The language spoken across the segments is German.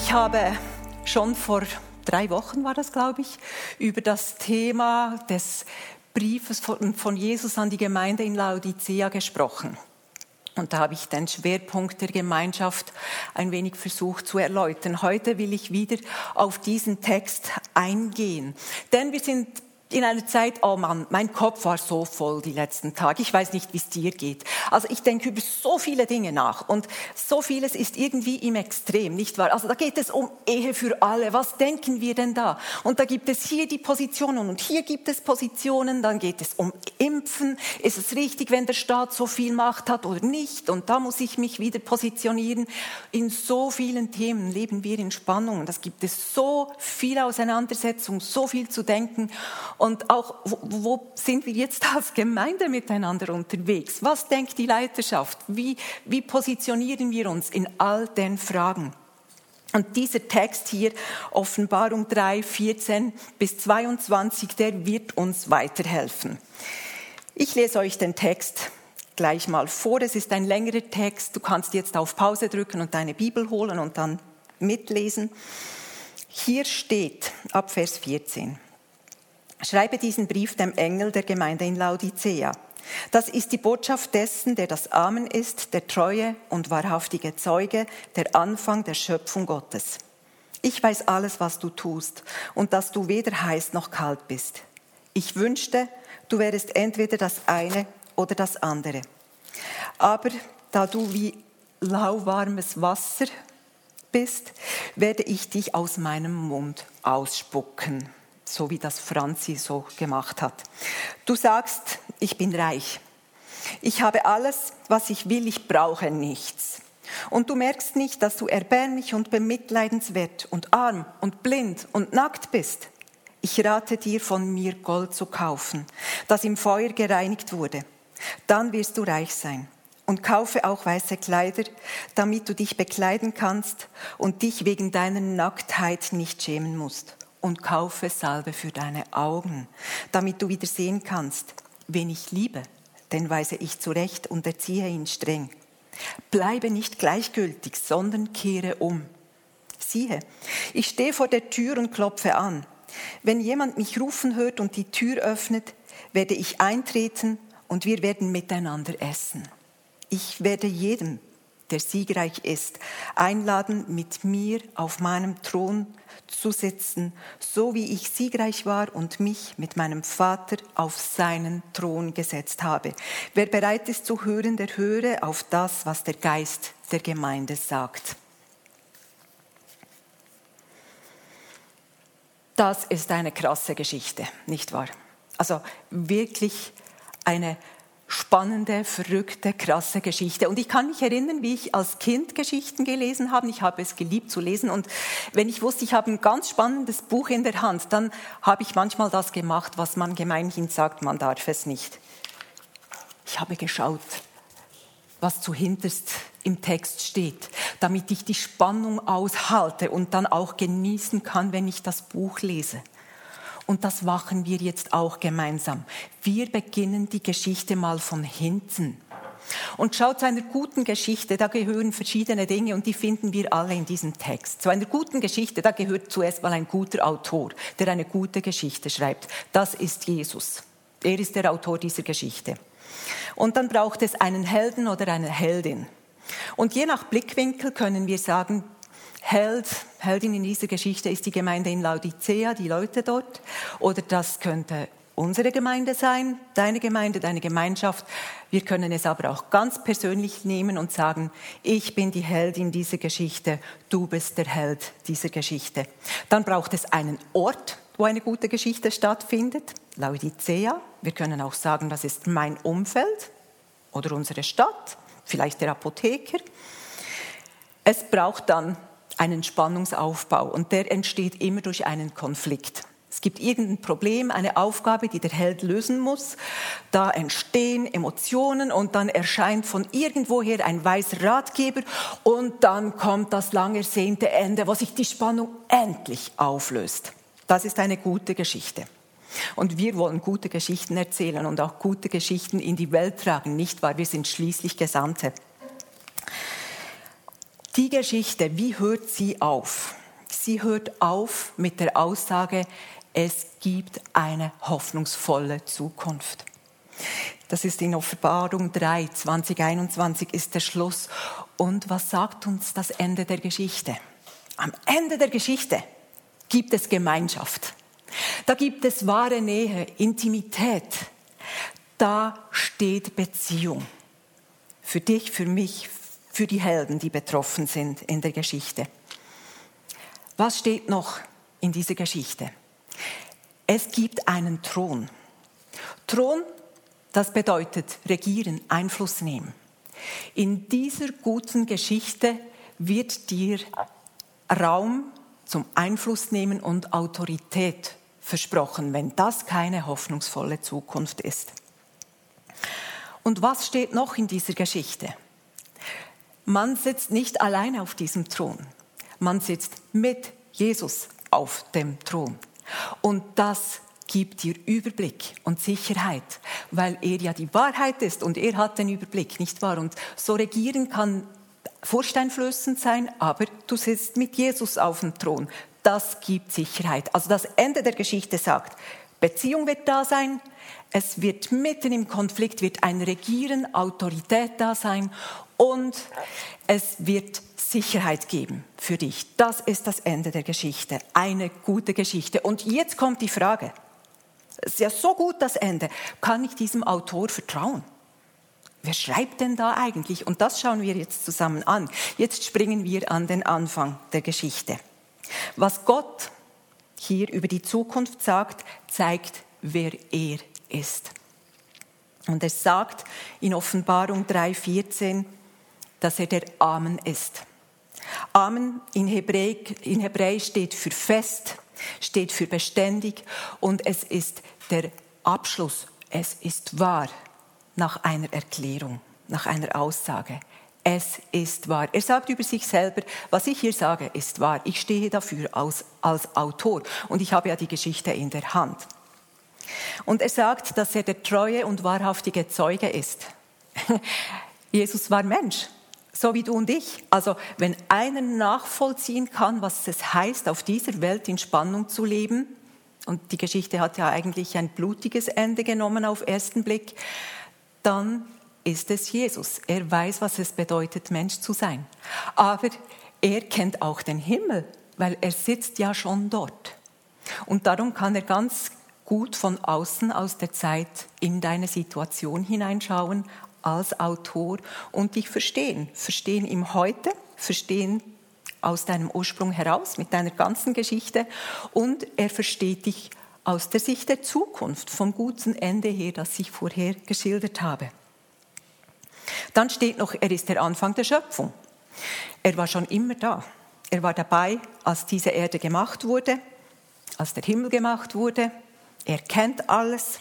Ich habe schon vor drei Wochen war das, glaube ich, über das Thema des Briefes von Jesus an die Gemeinde in Laodicea gesprochen. Und da habe ich den Schwerpunkt der Gemeinschaft ein wenig versucht zu erläutern. Heute will ich wieder auf diesen Text eingehen. Denn wir sind in einer Zeit, oh Mann, mein Kopf war so voll die letzten Tage. Ich weiß nicht, wie es dir geht. Also ich denke über so viele Dinge nach und so vieles ist irgendwie im Extrem, nicht wahr? Also da geht es um Ehe für alle. Was denken wir denn da? Und da gibt es hier die Positionen und hier gibt es Positionen. Dann geht es um Impfen. Ist es richtig, wenn der Staat so viel Macht hat oder nicht? Und da muss ich mich wieder positionieren. In so vielen Themen leben wir in Spannungen. Das gibt es so viel Auseinandersetzung, so viel zu denken. Und auch, wo, sind wir jetzt als Gemeinde miteinander unterwegs? Was denkt die Leiterschaft? Wie, wie positionieren wir uns in all den Fragen? Und dieser Text hier, Offenbarung 3, 14 bis 22, der wird uns weiterhelfen. Ich lese euch den Text gleich mal vor. Es ist ein längerer Text. Du kannst jetzt auf Pause drücken und deine Bibel holen und dann mitlesen. Hier steht ab Vers 14. Schreibe diesen Brief dem Engel der Gemeinde in Laodicea. Das ist die Botschaft dessen, der das Amen ist, der treue und wahrhaftige Zeuge, der Anfang der Schöpfung Gottes. Ich weiß alles, was du tust und dass du weder heiß noch kalt bist. Ich wünschte, du wärest entweder das eine oder das andere. Aber da du wie lauwarmes Wasser bist, werde ich dich aus meinem Mund ausspucken so wie das Franzi so gemacht hat. Du sagst, ich bin reich. Ich habe alles, was ich will, ich brauche nichts. Und du merkst nicht, dass du erbärmlich und bemitleidenswert und arm und blind und nackt bist. Ich rate dir, von mir Gold zu kaufen, das im Feuer gereinigt wurde. Dann wirst du reich sein. Und kaufe auch weiße Kleider, damit du dich bekleiden kannst und dich wegen deiner Nacktheit nicht schämen musst und kaufe Salbe für deine Augen, damit du wieder sehen kannst, wen ich liebe, den weise ich zurecht und erziehe ihn streng. Bleibe nicht gleichgültig, sondern kehre um. Siehe, ich stehe vor der Tür und klopfe an. Wenn jemand mich rufen hört und die Tür öffnet, werde ich eintreten und wir werden miteinander essen. Ich werde jedem, der siegreich ist, einladen, mit mir auf meinem Thron zu sitzen, so wie ich siegreich war und mich mit meinem Vater auf seinen Thron gesetzt habe. Wer bereit ist zu hören, der höre auf das, was der Geist der Gemeinde sagt. Das ist eine krasse Geschichte, nicht wahr? Also wirklich eine spannende, verrückte, krasse Geschichte. Und ich kann mich erinnern, wie ich als Kind Geschichten gelesen habe. Ich habe es geliebt zu lesen. Und wenn ich wusste, ich habe ein ganz spannendes Buch in der Hand, dann habe ich manchmal das gemacht, was man gemeinhin sagt, man darf es nicht. Ich habe geschaut, was zuhinterst im Text steht, damit ich die Spannung aushalte und dann auch genießen kann, wenn ich das Buch lese. Und das machen wir jetzt auch gemeinsam. Wir beginnen die Geschichte mal von hinten. Und schaut zu einer guten Geschichte, da gehören verschiedene Dinge und die finden wir alle in diesem Text. Zu einer guten Geschichte, da gehört zuerst mal ein guter Autor, der eine gute Geschichte schreibt. Das ist Jesus. Er ist der Autor dieser Geschichte. Und dann braucht es einen Helden oder eine Heldin. Und je nach Blickwinkel können wir sagen, Held, Heldin in dieser Geschichte ist die Gemeinde in Laodicea, die Leute dort. Oder das könnte unsere Gemeinde sein, deine Gemeinde, deine Gemeinschaft. Wir können es aber auch ganz persönlich nehmen und sagen, ich bin die Heldin dieser Geschichte, du bist der Held dieser Geschichte. Dann braucht es einen Ort, wo eine gute Geschichte stattfindet, Laodicea. Wir können auch sagen, das ist mein Umfeld oder unsere Stadt, vielleicht der Apotheker. Es braucht dann einen Spannungsaufbau und der entsteht immer durch einen Konflikt. Es gibt irgendein Problem, eine Aufgabe, die der Held lösen muss. Da entstehen Emotionen und dann erscheint von irgendwoher ein weißer Ratgeber und dann kommt das lang ersehnte Ende, wo sich die Spannung endlich auflöst. Das ist eine gute Geschichte. Und wir wollen gute Geschichten erzählen und auch gute Geschichten in die Welt tragen, nicht wahr? Wir sind schließlich Gesandte. Die Geschichte, wie hört sie auf? Sie hört auf mit der Aussage, es gibt eine hoffnungsvolle Zukunft. Das ist in Offenbarung 3, 2021 ist der Schluss. Und was sagt uns das Ende der Geschichte? Am Ende der Geschichte gibt es Gemeinschaft. Da gibt es wahre Nähe, Intimität. Da steht Beziehung. Für dich, für mich, für die Helden, die betroffen sind in der Geschichte. Was steht noch in dieser Geschichte? Es gibt einen Thron. Thron, das bedeutet regieren, Einfluss nehmen. In dieser guten Geschichte wird dir Raum zum Einfluss nehmen und Autorität versprochen, wenn das keine hoffnungsvolle Zukunft ist. Und was steht noch in dieser Geschichte? Man sitzt nicht alleine auf diesem Thron. Man sitzt mit Jesus auf dem Thron. Und das gibt dir Überblick und Sicherheit, weil er ja die Wahrheit ist und er hat den Überblick, nicht wahr? Und so regieren kann furchteinflößend sein, aber du sitzt mit Jesus auf dem Thron. Das gibt Sicherheit. Also das Ende der Geschichte sagt, Beziehung wird da sein, es wird mitten im Konflikt wird ein Regieren, Autorität da sein und es wird Sicherheit geben für dich. Das ist das Ende der Geschichte. Eine gute Geschichte. Und jetzt kommt die Frage. Es ist ja so gut das Ende. Kann ich diesem Autor vertrauen? Wer schreibt denn da eigentlich? Und das schauen wir jetzt zusammen an. Jetzt springen wir an den Anfang der Geschichte. Was Gott hier über die Zukunft sagt, zeigt, wer er ist. Und es sagt in Offenbarung 3,14, dass er der Amen ist. Amen in, Hebräisch, in Hebräisch steht für fest, steht für beständig und es ist der Abschluss. Es ist wahr nach einer Erklärung, nach einer Aussage. Es ist wahr. Er sagt über sich selber, was ich hier sage, ist wahr. Ich stehe dafür als, als Autor und ich habe ja die Geschichte in der Hand. Und er sagt, dass er der treue und wahrhaftige Zeuge ist. Jesus war Mensch so wie du und ich. Also wenn einer nachvollziehen kann, was es heißt, auf dieser Welt in Spannung zu leben, und die Geschichte hat ja eigentlich ein blutiges Ende genommen auf ersten Blick, dann ist es Jesus. Er weiß, was es bedeutet, Mensch zu sein. Aber er kennt auch den Himmel, weil er sitzt ja schon dort. Und darum kann er ganz gut von außen aus der Zeit in deine Situation hineinschauen, als Autor und dich verstehen. Verstehen im Heute, verstehen aus deinem Ursprung heraus mit deiner ganzen Geschichte und er versteht dich aus der Sicht der Zukunft, vom guten Ende her, das ich vorher geschildert habe. Dann steht noch, er ist der Anfang der Schöpfung. Er war schon immer da. Er war dabei, als diese Erde gemacht wurde, als der Himmel gemacht wurde. Er kennt alles.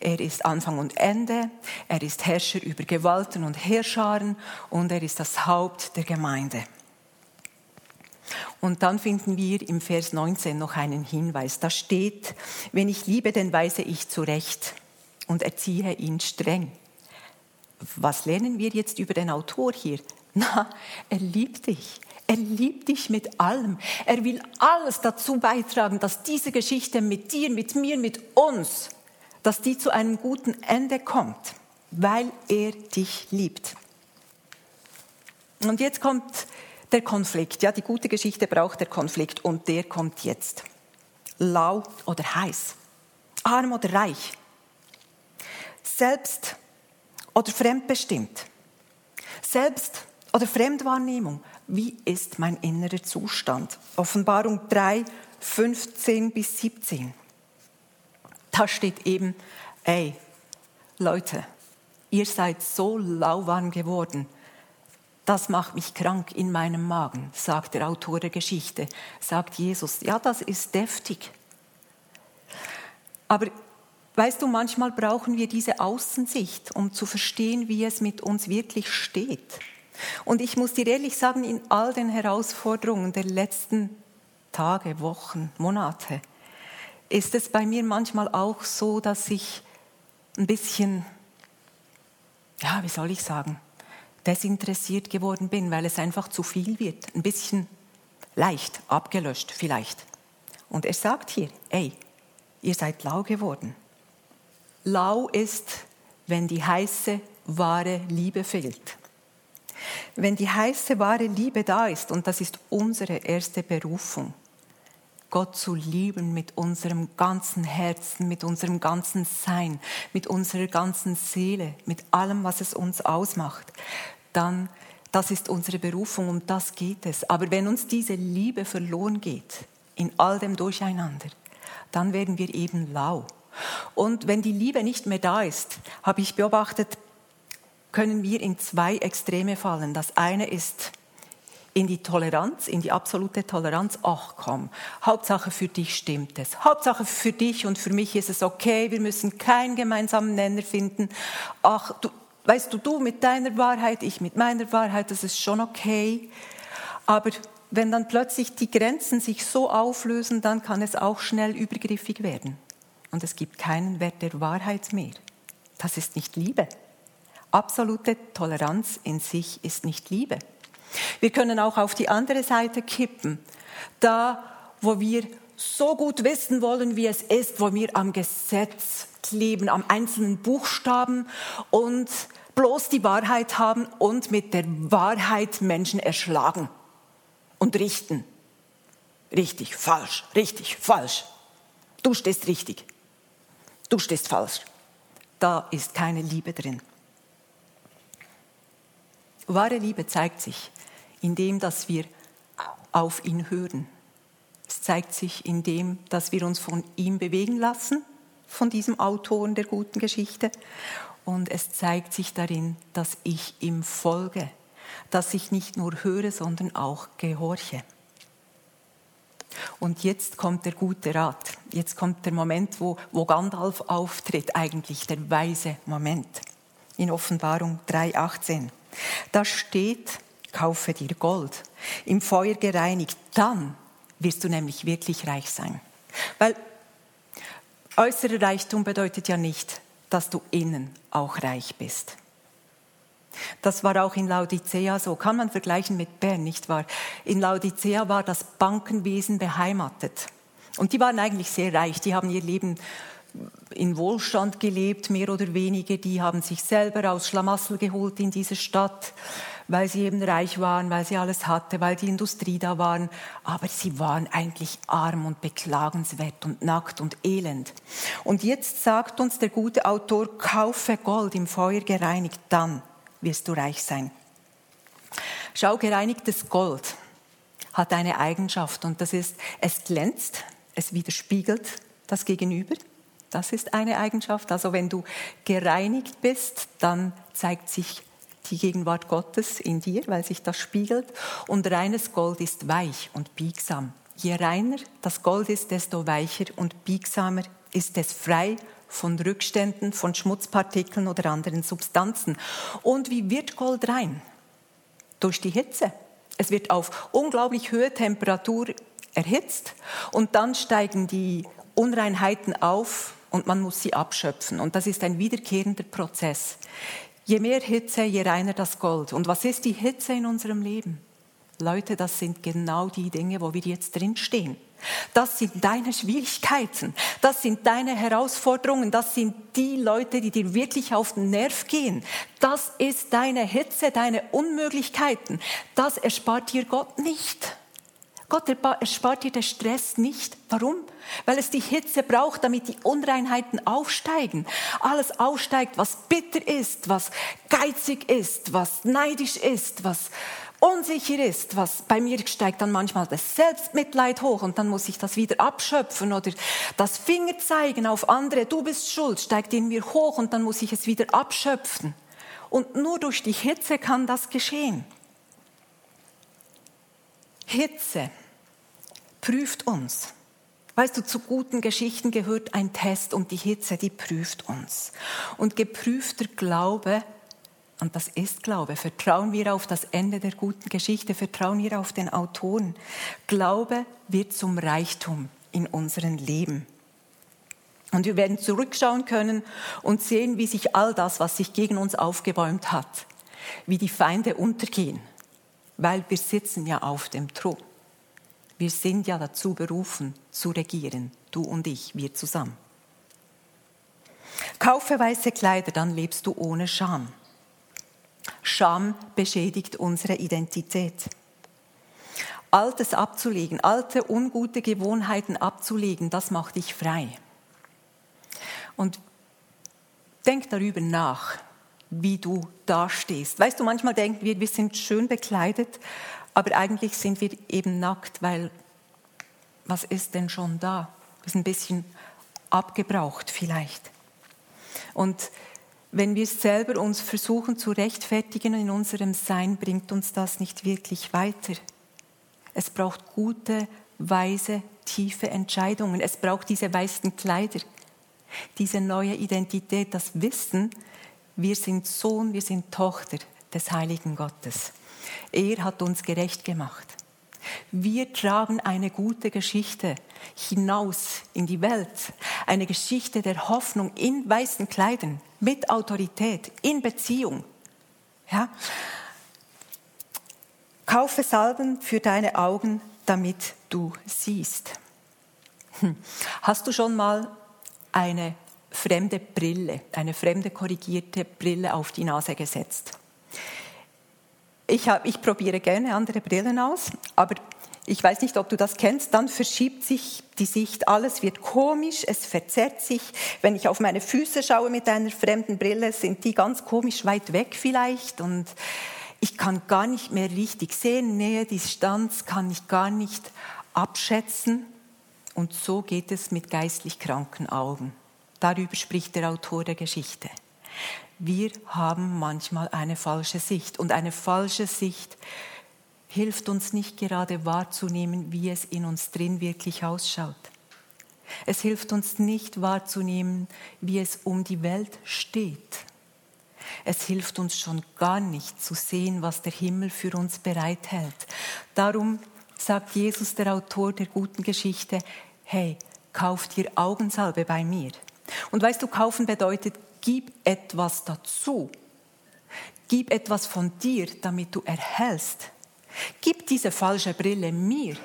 Er ist Anfang und Ende. Er ist Herrscher über Gewalten und Herrscharen und er ist das Haupt der Gemeinde. Und dann finden wir im Vers 19 noch einen Hinweis. Da steht, wenn ich liebe, dann weise ich zurecht und erziehe ihn streng. Was lernen wir jetzt über den Autor hier? Na, er liebt dich. Er liebt dich mit allem. Er will alles dazu beitragen, dass diese Geschichte mit dir, mit mir, mit uns dass die zu einem guten Ende kommt, weil er dich liebt. Und jetzt kommt der Konflikt. Ja, die gute Geschichte braucht der Konflikt und der kommt jetzt. Lau oder heiß, arm oder reich, selbst oder fremdbestimmt, selbst oder Fremdwahrnehmung. Wie ist mein innerer Zustand? Offenbarung 3, 15 bis 17 da steht eben, ey, Leute, ihr seid so lauwarm geworden. das macht mich krank in meinem Magen, sagt der Autor der Geschichte, sagt Jesus. Ja, das ist deftig. Aber weißt du, manchmal brauchen wir diese Außensicht, um zu verstehen, wie es mit uns wirklich steht. Und ich muss dir ehrlich sagen, in all den Herausforderungen der letzten Tage, Wochen, Monate, ist es bei mir manchmal auch so, dass ich ein bisschen, ja, wie soll ich sagen, desinteressiert geworden bin, weil es einfach zu viel wird. Ein bisschen leicht abgelöscht vielleicht. Und er sagt hier, ey, ihr seid lau geworden. Lau ist, wenn die heiße, wahre Liebe fehlt. Wenn die heiße, wahre Liebe da ist, und das ist unsere erste Berufung, Gott zu lieben mit unserem ganzen Herzen, mit unserem ganzen Sein, mit unserer ganzen Seele, mit allem, was es uns ausmacht, dann das ist unsere Berufung, um das geht es. Aber wenn uns diese Liebe verloren geht, in all dem Durcheinander, dann werden wir eben lau. Und wenn die Liebe nicht mehr da ist, habe ich beobachtet, können wir in zwei Extreme fallen. Das eine ist in die Toleranz, in die absolute Toleranz. Ach komm, Hauptsache für dich stimmt es. Hauptsache für dich und für mich ist es okay. Wir müssen keinen gemeinsamen Nenner finden. Ach, du, weißt du, du mit deiner Wahrheit, ich mit meiner Wahrheit, das ist schon okay. Aber wenn dann plötzlich die Grenzen sich so auflösen, dann kann es auch schnell übergriffig werden. Und es gibt keinen Wert der Wahrheit mehr. Das ist nicht Liebe. Absolute Toleranz in sich ist nicht Liebe. Wir können auch auf die andere Seite kippen. Da, wo wir so gut wissen wollen, wie es ist, wo wir am Gesetz kleben, am einzelnen Buchstaben und bloß die Wahrheit haben und mit der Wahrheit Menschen erschlagen und richten. Richtig, falsch, richtig, falsch. Du stehst richtig, du stehst falsch. Da ist keine Liebe drin. Wahre Liebe zeigt sich in dem, dass wir auf ihn hören. Es zeigt sich in dem, dass wir uns von ihm bewegen lassen, von diesem Autoren der guten Geschichte. Und es zeigt sich darin, dass ich ihm folge, dass ich nicht nur höre, sondern auch gehorche. Und jetzt kommt der gute Rat. Jetzt kommt der Moment, wo, wo Gandalf auftritt, eigentlich der weise Moment. In Offenbarung 3,18. Da steht, kaufe dir Gold, im Feuer gereinigt, dann wirst du nämlich wirklich reich sein. Weil äußerer Reichtum bedeutet ja nicht, dass du innen auch reich bist. Das war auch in Laodicea so. Kann man vergleichen mit Bern, nicht wahr? In Laodicea war das Bankenwesen beheimatet. Und die waren eigentlich sehr reich. Die haben ihr Leben in Wohlstand gelebt, mehr oder weniger. Die haben sich selber aus Schlamassel geholt in diese Stadt, weil sie eben reich waren, weil sie alles hatte, weil die Industrie da waren. Aber sie waren eigentlich arm und beklagenswert und nackt und elend. Und jetzt sagt uns der gute Autor, kaufe Gold im Feuer gereinigt, dann wirst du reich sein. Schau, gereinigtes Gold hat eine Eigenschaft und das ist, es glänzt, es widerspiegelt das Gegenüber. Das ist eine Eigenschaft. Also wenn du gereinigt bist, dann zeigt sich die Gegenwart Gottes in dir, weil sich das spiegelt. Und reines Gold ist weich und biegsam. Je reiner das Gold ist, desto weicher und biegsamer ist es frei von Rückständen, von Schmutzpartikeln oder anderen Substanzen. Und wie wird Gold rein? Durch die Hitze. Es wird auf unglaublich hohe Temperatur erhitzt und dann steigen die Unreinheiten auf und man muss sie abschöpfen. Und das ist ein wiederkehrender Prozess. Je mehr Hitze, je reiner das Gold. Und was ist die Hitze in unserem Leben? Leute, das sind genau die Dinge, wo wir jetzt drinstehen. Das sind deine Schwierigkeiten, das sind deine Herausforderungen, das sind die Leute, die dir wirklich auf den Nerv gehen. Das ist deine Hitze, deine Unmöglichkeiten. Das erspart dir Gott nicht. Gott erspart dir den Stress nicht. Warum? Weil es die Hitze braucht, damit die Unreinheiten aufsteigen. Alles aufsteigt, was bitter ist, was geizig ist, was neidisch ist, was unsicher ist, was bei mir steigt dann manchmal das Selbstmitleid hoch und dann muss ich das wieder abschöpfen oder das Finger zeigen auf andere, du bist schuld, steigt in mir hoch und dann muss ich es wieder abschöpfen. Und nur durch die Hitze kann das geschehen. Hitze prüft uns. Weißt du, zu guten Geschichten gehört ein Test und die Hitze, die prüft uns. Und geprüfter Glaube, und das ist Glaube, vertrauen wir auf das Ende der guten Geschichte, vertrauen wir auf den Autoren. Glaube wird zum Reichtum in unserem Leben. Und wir werden zurückschauen können und sehen, wie sich all das, was sich gegen uns aufgebäumt hat, wie die Feinde untergehen, weil wir sitzen ja auf dem Thron. Wir sind ja dazu berufen, zu regieren, du und ich, wir zusammen. Kaufe weiße Kleider, dann lebst du ohne Scham. Scham beschädigt unsere Identität. Altes abzulegen, alte ungute Gewohnheiten abzulegen, das macht dich frei. Und denk darüber nach, wie du dastehst. Weißt du, manchmal denken wir, wir sind schön bekleidet, aber eigentlich sind wir eben nackt, weil was ist denn schon da? Wir sind ein bisschen abgebraucht vielleicht. Und wenn wir selber uns versuchen zu rechtfertigen in unserem Sein, bringt uns das nicht wirklich weiter. Es braucht gute, weise, tiefe Entscheidungen. Es braucht diese weißen Kleider, diese neue Identität, das Wissen, wir sind Sohn, wir sind Tochter des Heiligen Gottes. Er hat uns gerecht gemacht. Wir tragen eine gute Geschichte hinaus in die Welt, eine Geschichte der Hoffnung in weißen Kleidern, mit Autorität, in Beziehung. Ja? Kaufe Salben für deine Augen, damit du siehst. Hm. Hast du schon mal eine fremde Brille, eine fremde korrigierte Brille auf die Nase gesetzt? Ich, hab, ich probiere gerne andere Brillen aus, aber ich weiß nicht, ob du das kennst, dann verschiebt sich die Sicht, alles wird komisch, es verzerrt sich. Wenn ich auf meine Füße schaue mit einer fremden Brille, sind die ganz komisch weit weg vielleicht und ich kann gar nicht mehr richtig sehen, Nähe, Distanz kann ich gar nicht abschätzen und so geht es mit geistlich kranken Augen. Darüber spricht der Autor der Geschichte wir haben manchmal eine falsche Sicht. Und eine falsche Sicht hilft uns nicht gerade wahrzunehmen, wie es in uns drin wirklich ausschaut. Es hilft uns nicht wahrzunehmen, wie es um die Welt steht. Es hilft uns schon gar nicht zu sehen, was der Himmel für uns bereithält. Darum sagt Jesus, der Autor der guten Geschichte, hey, kauft dir Augensalbe bei mir. Und weißt du, kaufen bedeutet gib etwas dazu. Gib etwas von dir, damit du erhältst. Gib diese falsche Brille mir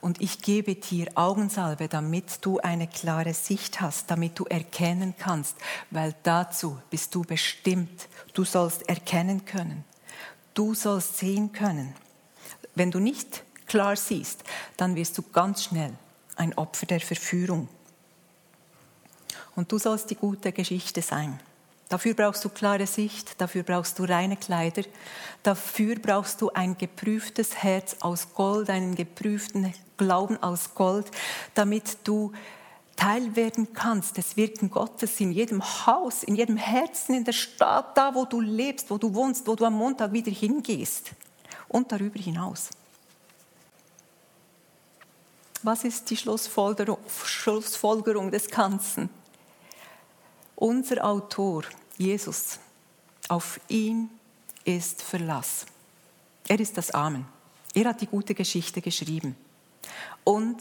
und ich gebe dir Augensalbe, damit du eine klare Sicht hast, damit du erkennen kannst, weil dazu bist du bestimmt. Du sollst erkennen können. Du sollst sehen können. Wenn du nicht klar siehst, dann wirst du ganz schnell ein Opfer der Verführung. Und du sollst die gute Geschichte sein. Dafür brauchst du klare Sicht, dafür brauchst du reine Kleider, dafür brauchst du ein geprüftes Herz aus Gold, einen geprüften Glauben aus Gold, damit du Teil werden kannst des Wirken Gottes in jedem Haus, in jedem Herzen, in der Stadt, da wo du lebst, wo du wohnst, wo du am Montag wieder hingehst und darüber hinaus. Was ist die Schlussfolgerung, Schlussfolgerung des Ganzen? Unser Autor, Jesus, auf ihn ist Verlass. Er ist das Amen. Er hat die gute Geschichte geschrieben. Und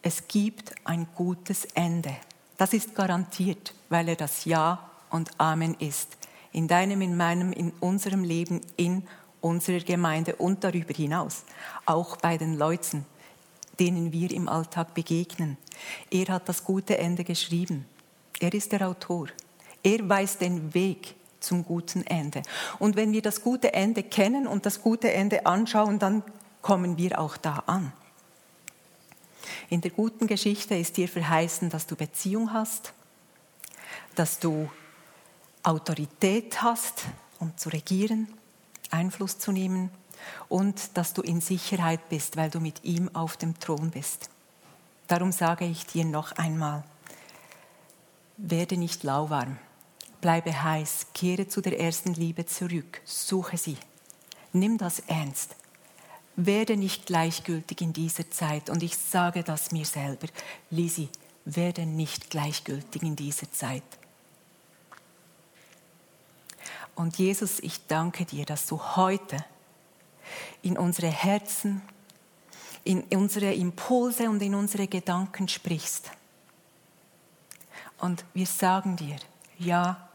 es gibt ein gutes Ende. Das ist garantiert, weil er das Ja und Amen ist. In deinem, in meinem, in unserem Leben, in unserer Gemeinde und darüber hinaus. Auch bei den Leuten, denen wir im Alltag begegnen. Er hat das gute Ende geschrieben. Er ist der Autor. Er weiß den Weg zum guten Ende. Und wenn wir das gute Ende kennen und das gute Ende anschauen, dann kommen wir auch da an. In der guten Geschichte ist dir verheißen, dass du Beziehung hast, dass du Autorität hast, um zu regieren, Einfluss zu nehmen und dass du in Sicherheit bist, weil du mit ihm auf dem Thron bist. Darum sage ich dir noch einmal, werde nicht lauwarm. Bleibe heiß, kehre zu der ersten Liebe zurück, suche sie. Nimm das ernst. werde nicht gleichgültig in dieser Zeit. Und ich sage das mir selber. Lisi, werde nicht gleichgültig in dieser Zeit. Und Jesus, ich danke dir, dass du heute in unsere Herzen, in unsere Impulse und in unsere Gedanken sprichst. Und wir sagen dir, ja,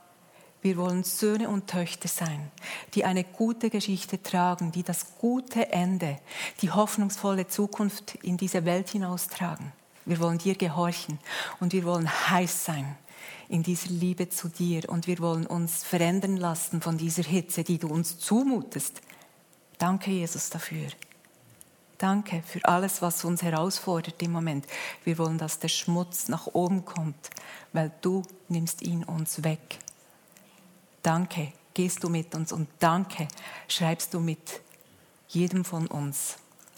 wir wollen Söhne und Töchter sein, die eine gute Geschichte tragen, die das gute Ende, die hoffnungsvolle Zukunft in diese Welt hinaustragen. Wir wollen dir gehorchen und wir wollen heiß sein in dieser Liebe zu dir und wir wollen uns verändern lassen von dieser Hitze, die du uns zumutest. Danke, Jesus, dafür. Danke für alles, was uns herausfordert im Moment. Wir wollen, dass der Schmutz nach oben kommt, weil du nimmst ihn uns weg. Danke, gehst du mit uns und danke, schreibst du mit jedem von uns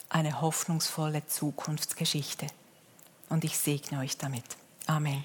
eine hoffnungsvolle Zukunftsgeschichte. Und ich segne euch damit. Amen.